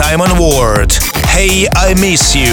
Simon Ward. Hey, I miss you.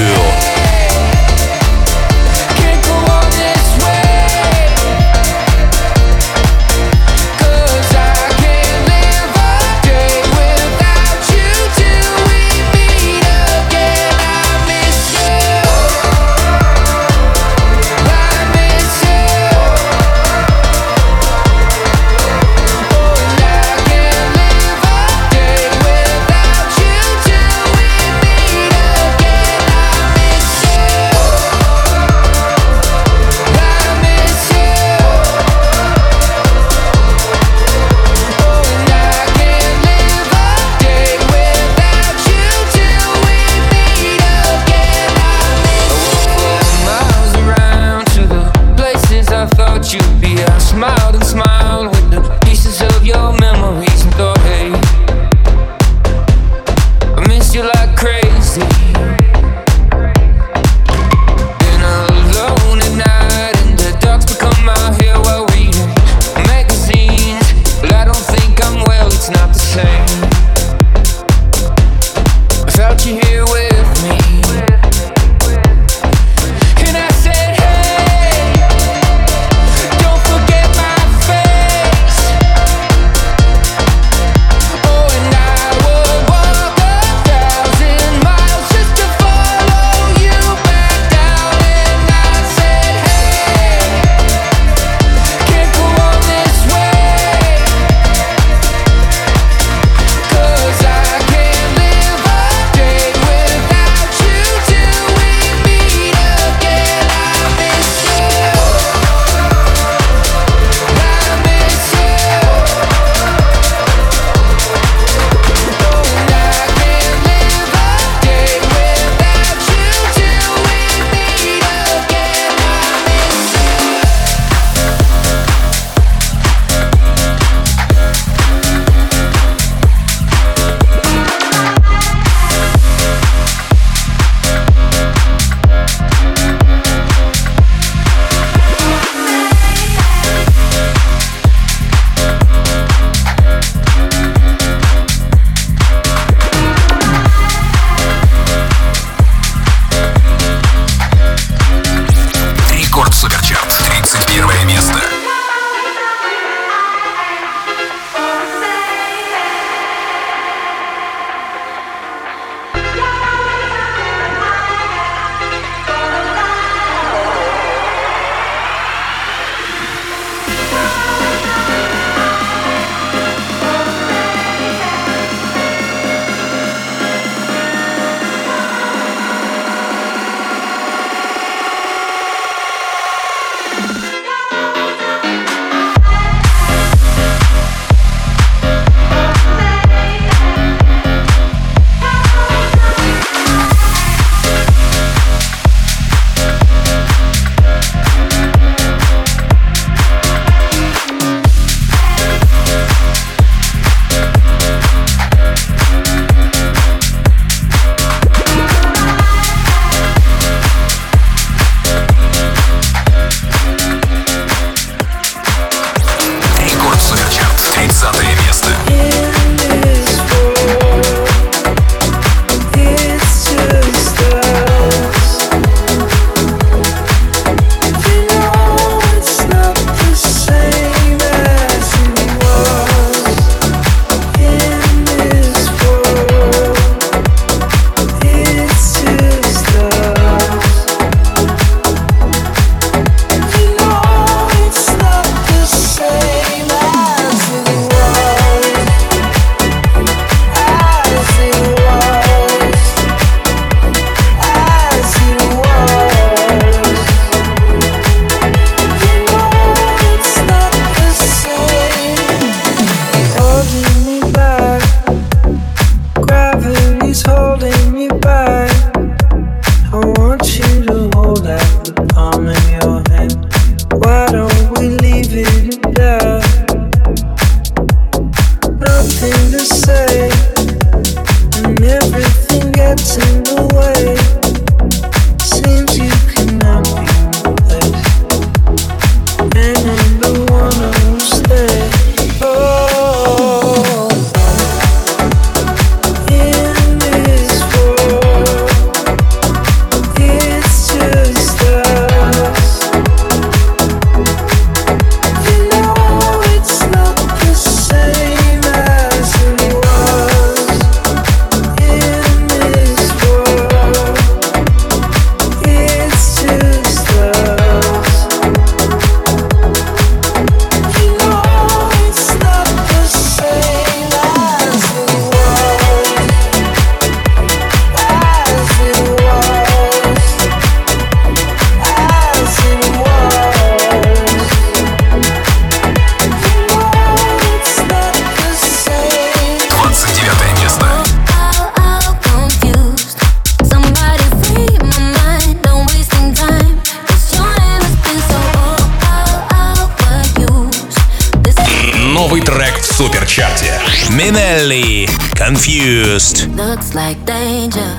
Confused. Looks like danger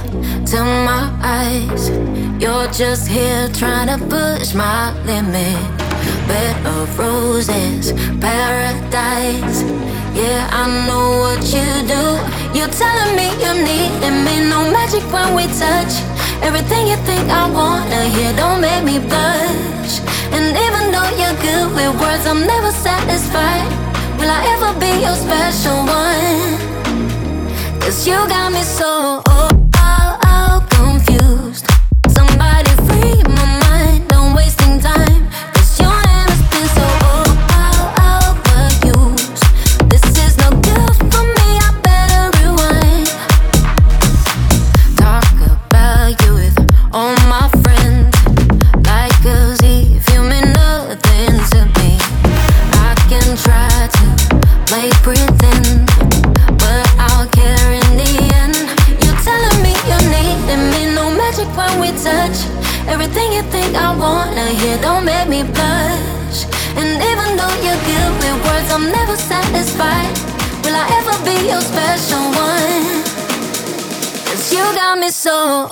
to my eyes. You're just here trying to push my limit. Bed of roses, paradise. Yeah, I know what you do. You're telling me you need me. No magic when we touch. Everything you think I wanna hear don't make me blush. And even though you're good with words, I'm never satisfied. Will I ever be your special one? Cause you got me so your special one? Cause you got me so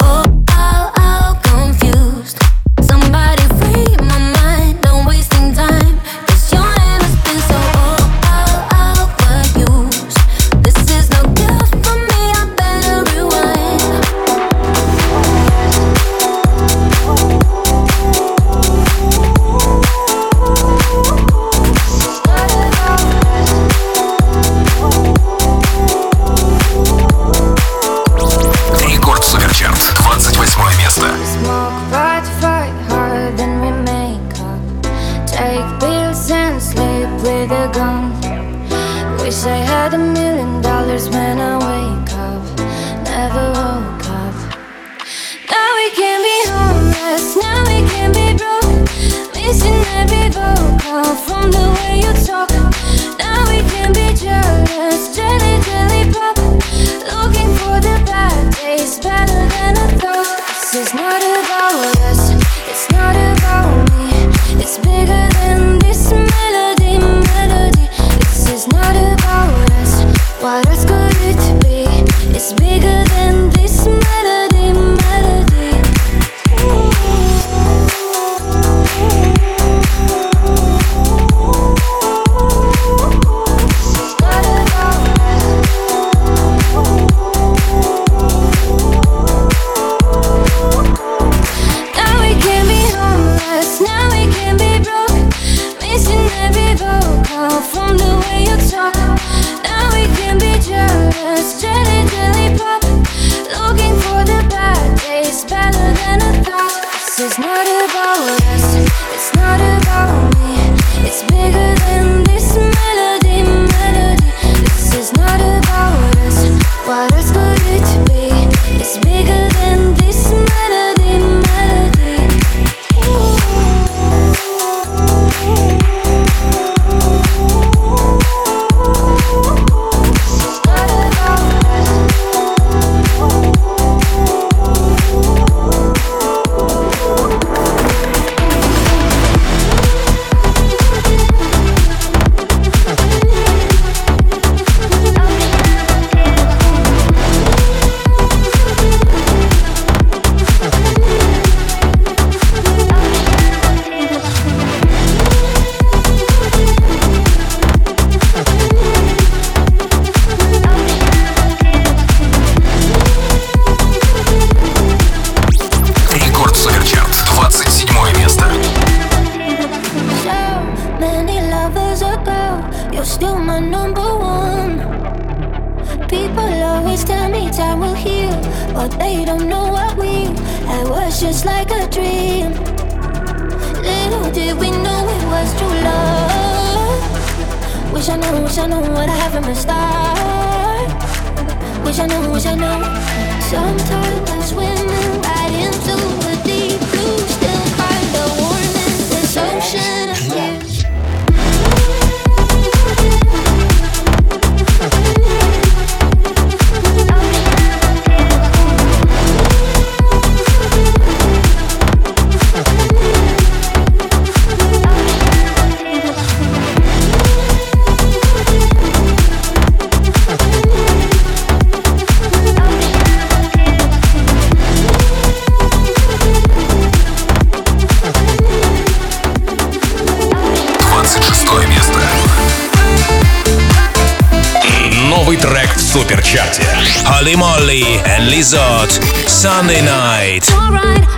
Суперчарте. Холли Молли and Lizard. Sunday Night. Alright.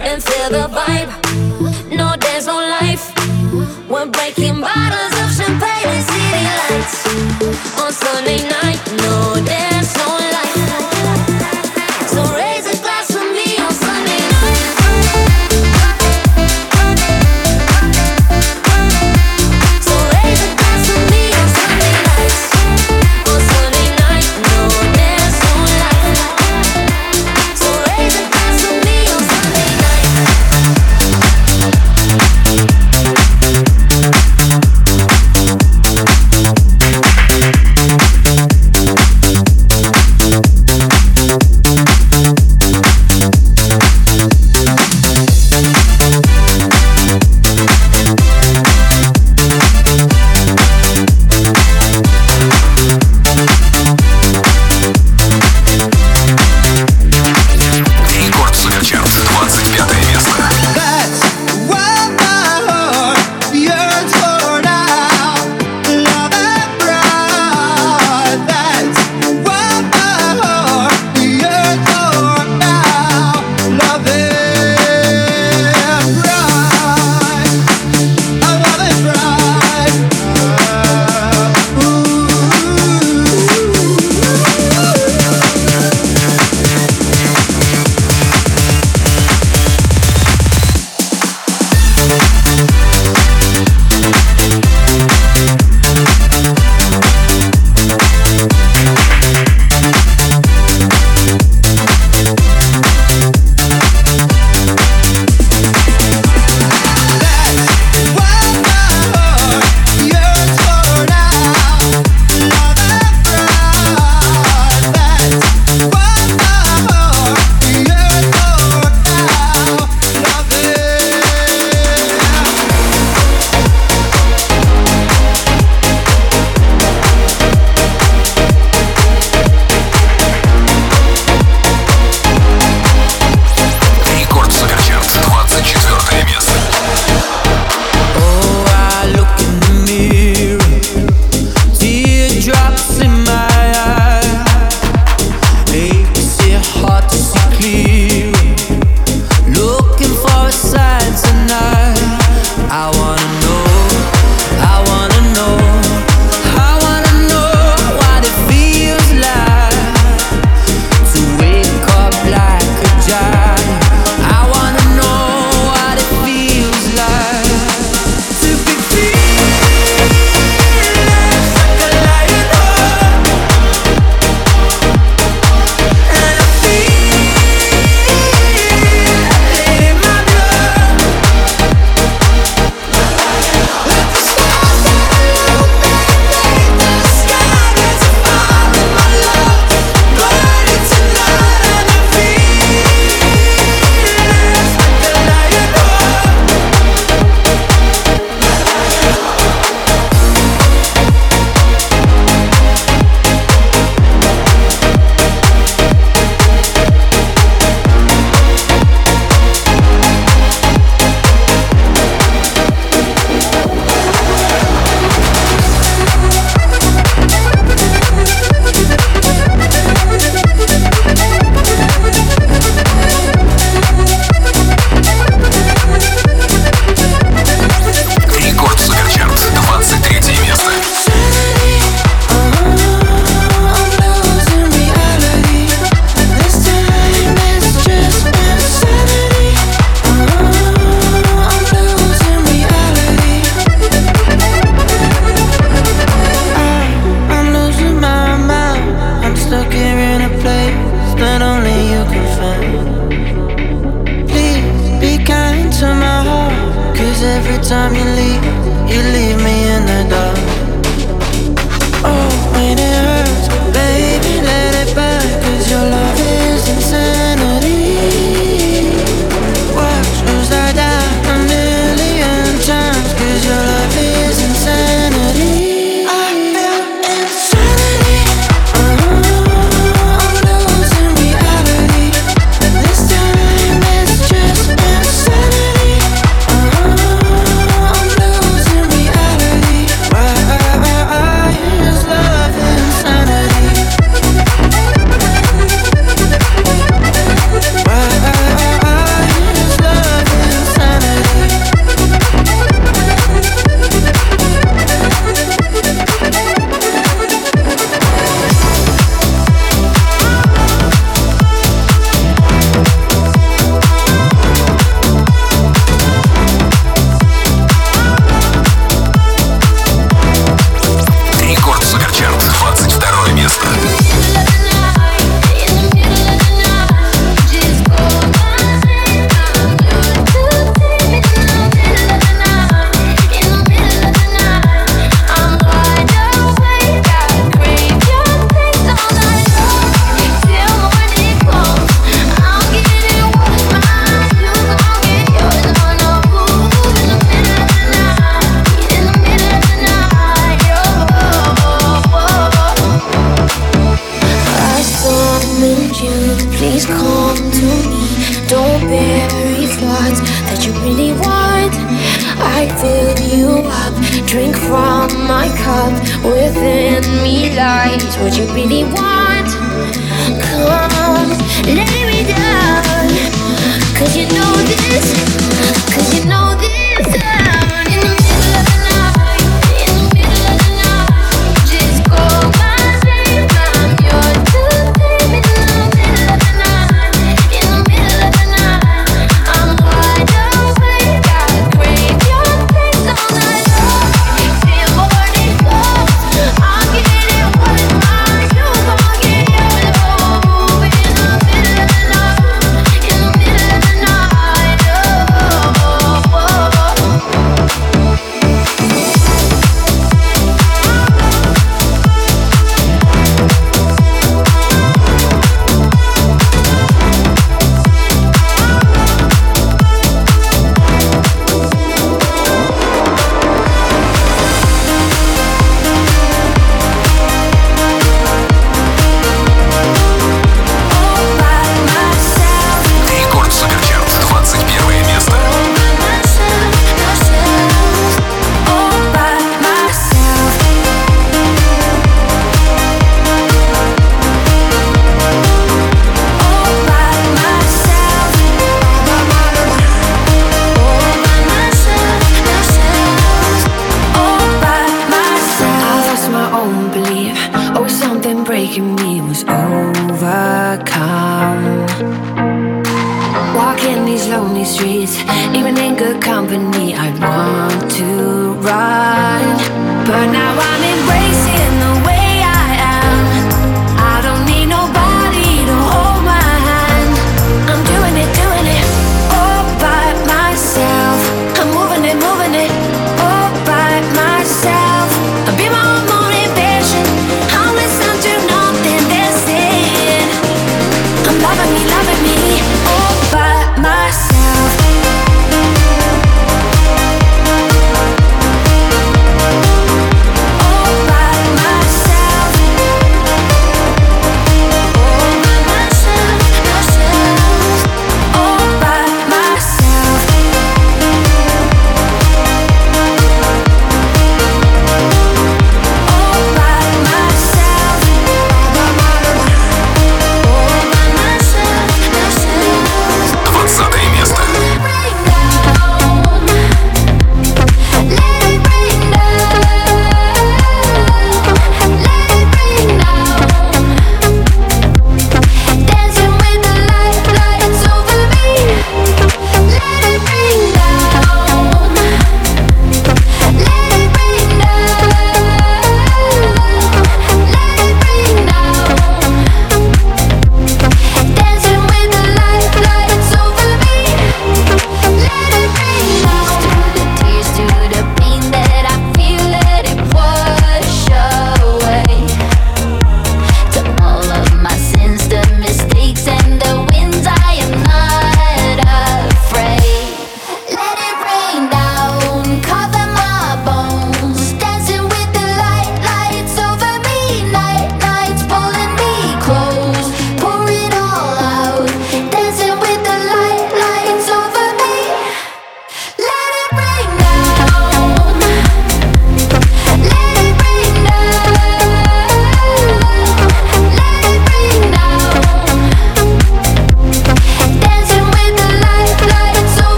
and feel the vibe. No dance, no life. We're breaking bottles of champagne and city lights on Sunday night. No dance.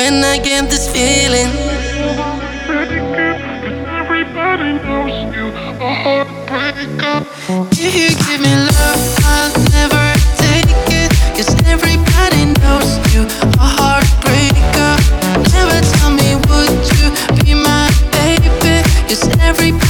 when I get this feeling. Everybody knows you a heartbreaker. If you give me love, I'll never take it. Cause everybody knows you a heartbreaker. Never tell me, would you be my baby? Cause everybody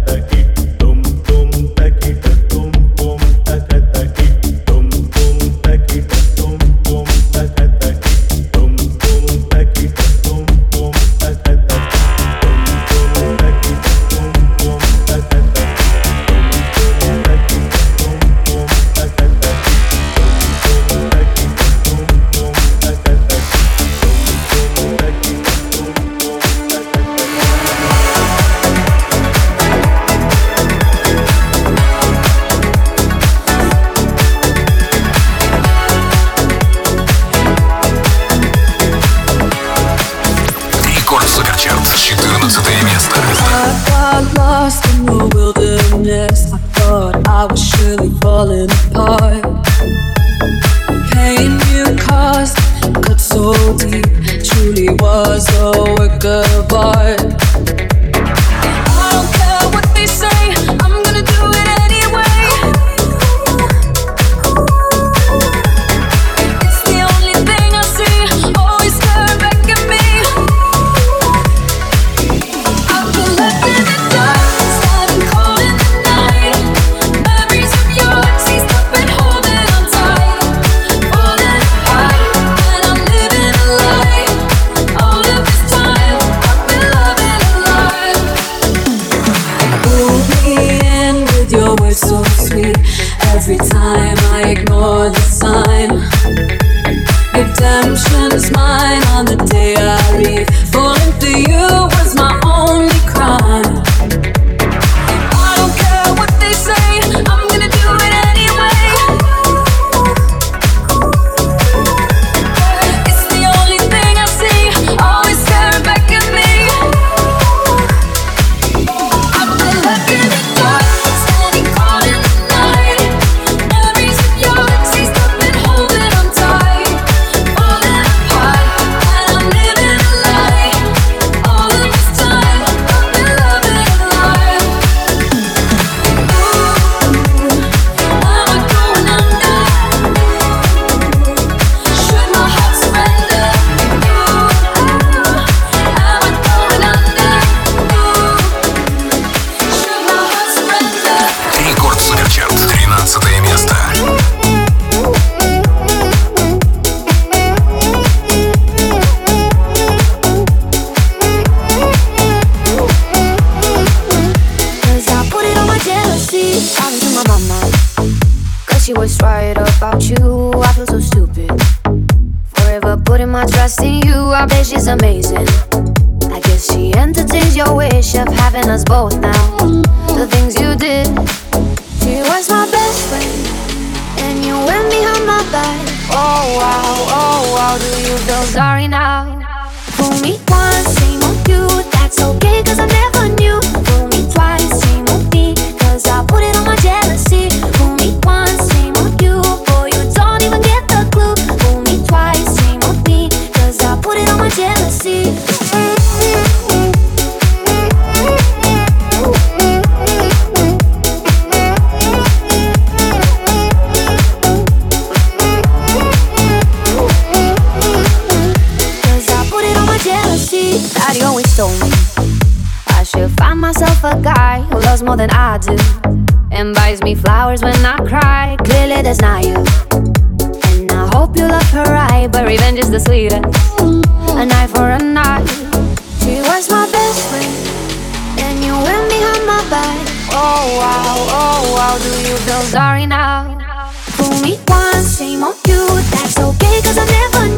cares more than I do and buys me flowers when I cry. Clearly, that's not you. And I hope you love her right, but revenge is the sweetest. A night for a night. She was my best friend, and you went behind my back. Oh wow, oh wow, do you feel sorry now? Fool me once, shame on you. That's okay, cause I never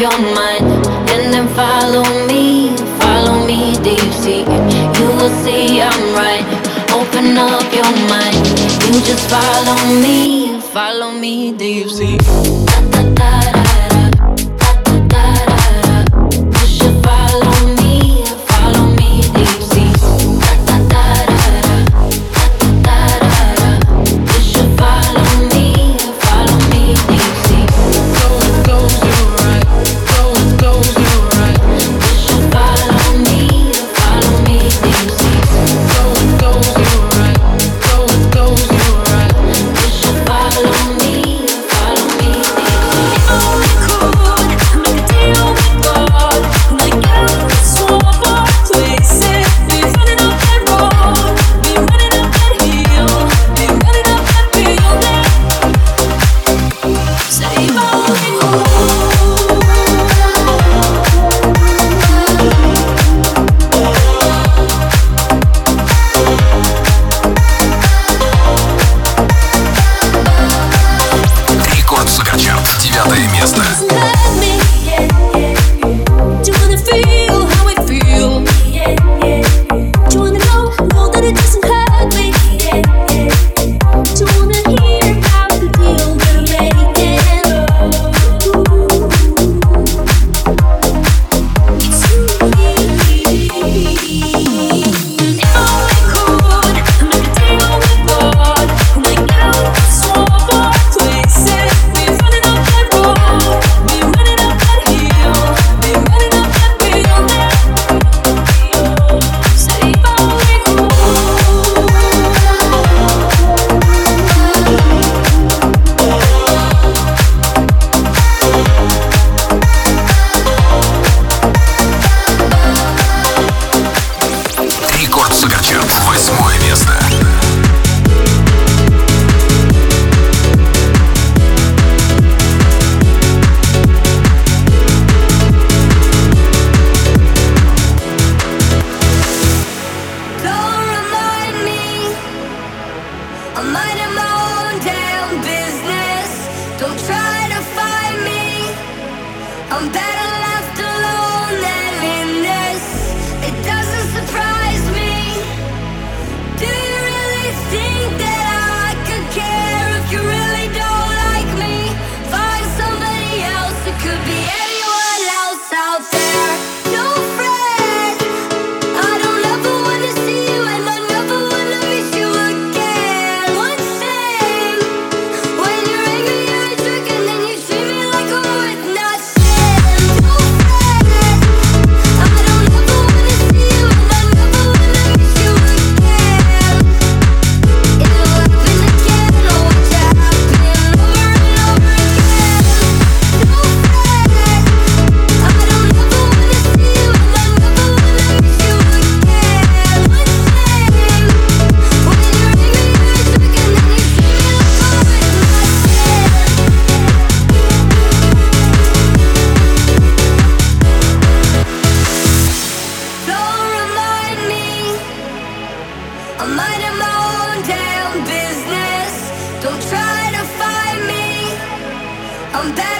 your mind and then follow me, follow me deep sea. You will see I'm right. Open up your mind. You just follow me, follow me deep sea. I'm dead.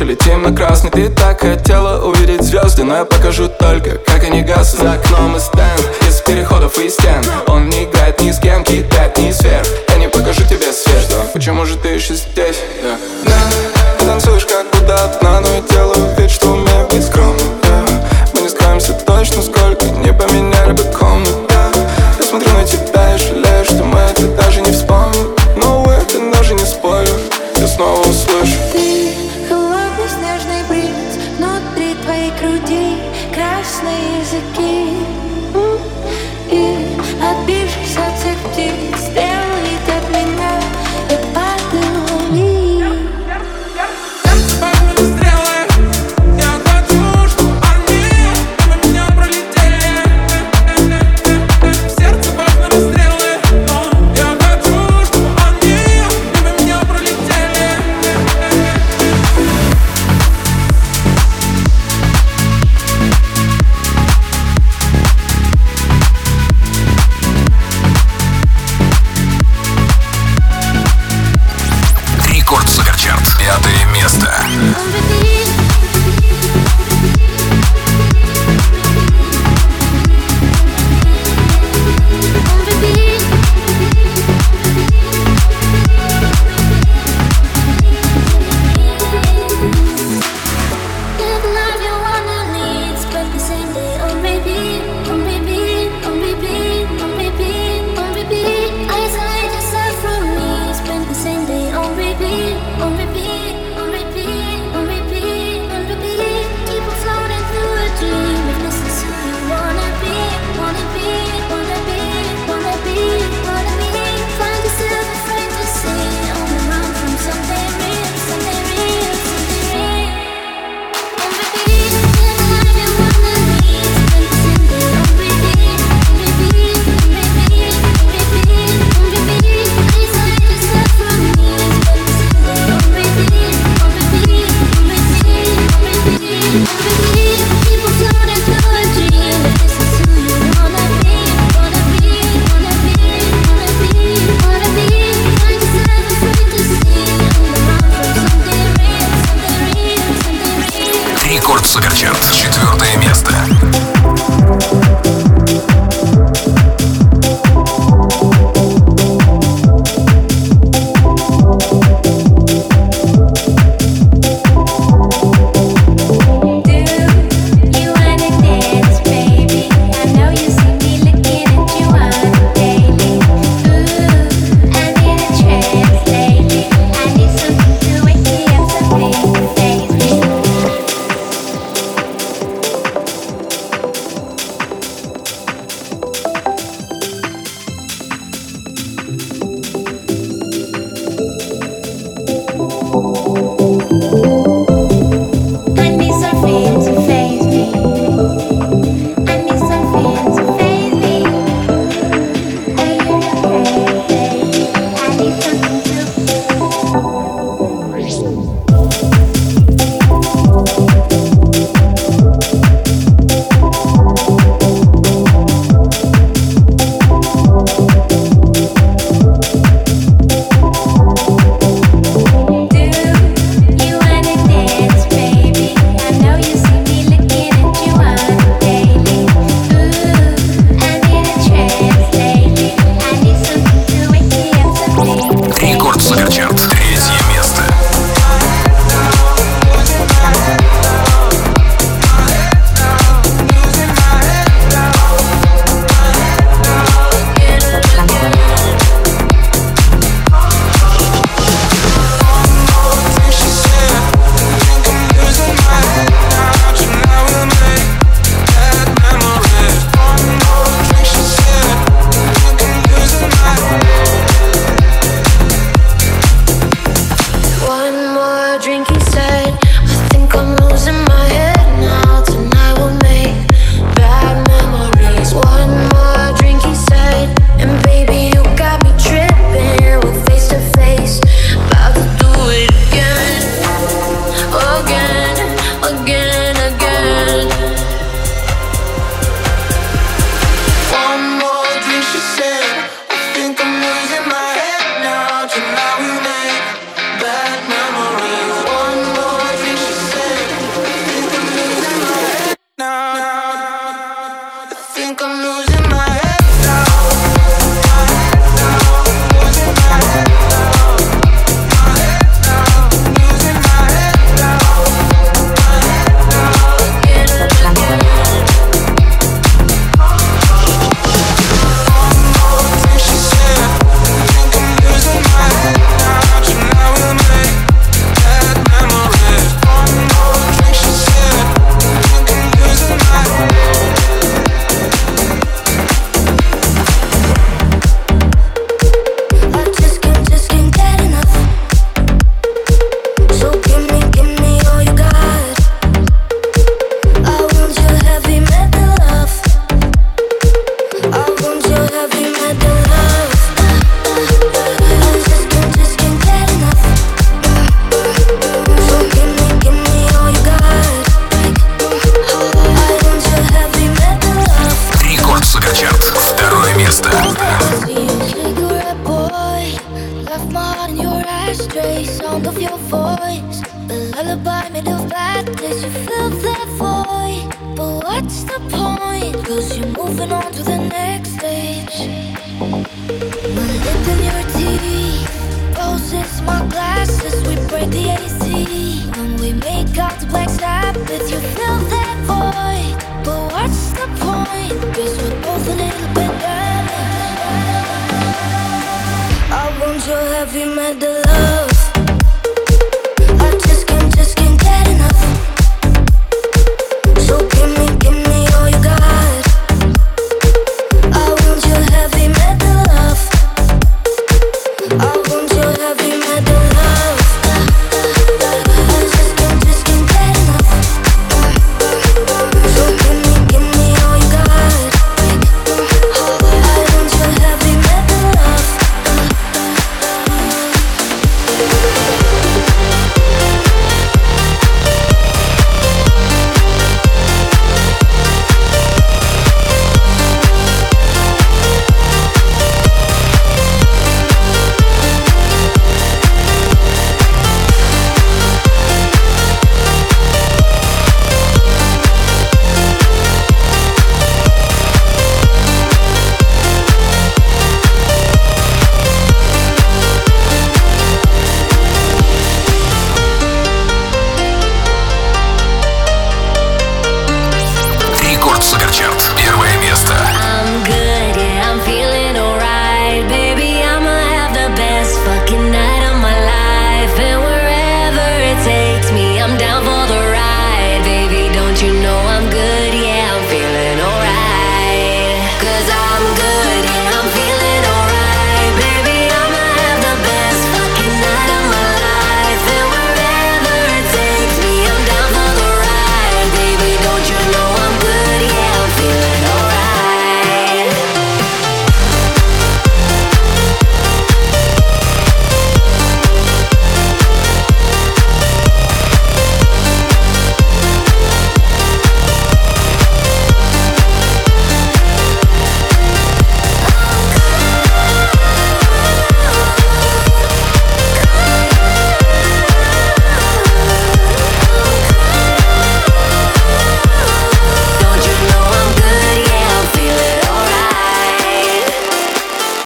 ночью летим на красный Ты так хотела увидеть звезды Но я покажу только, как они гаснут За окном и стенд, из переходов и стен Он не играет ни с кем, кидает ни сверх Я не покажу тебе свет что? Почему же ты еще здесь? Yeah. Да, ты танцуешь как куда-то, но делаю вид, что у меня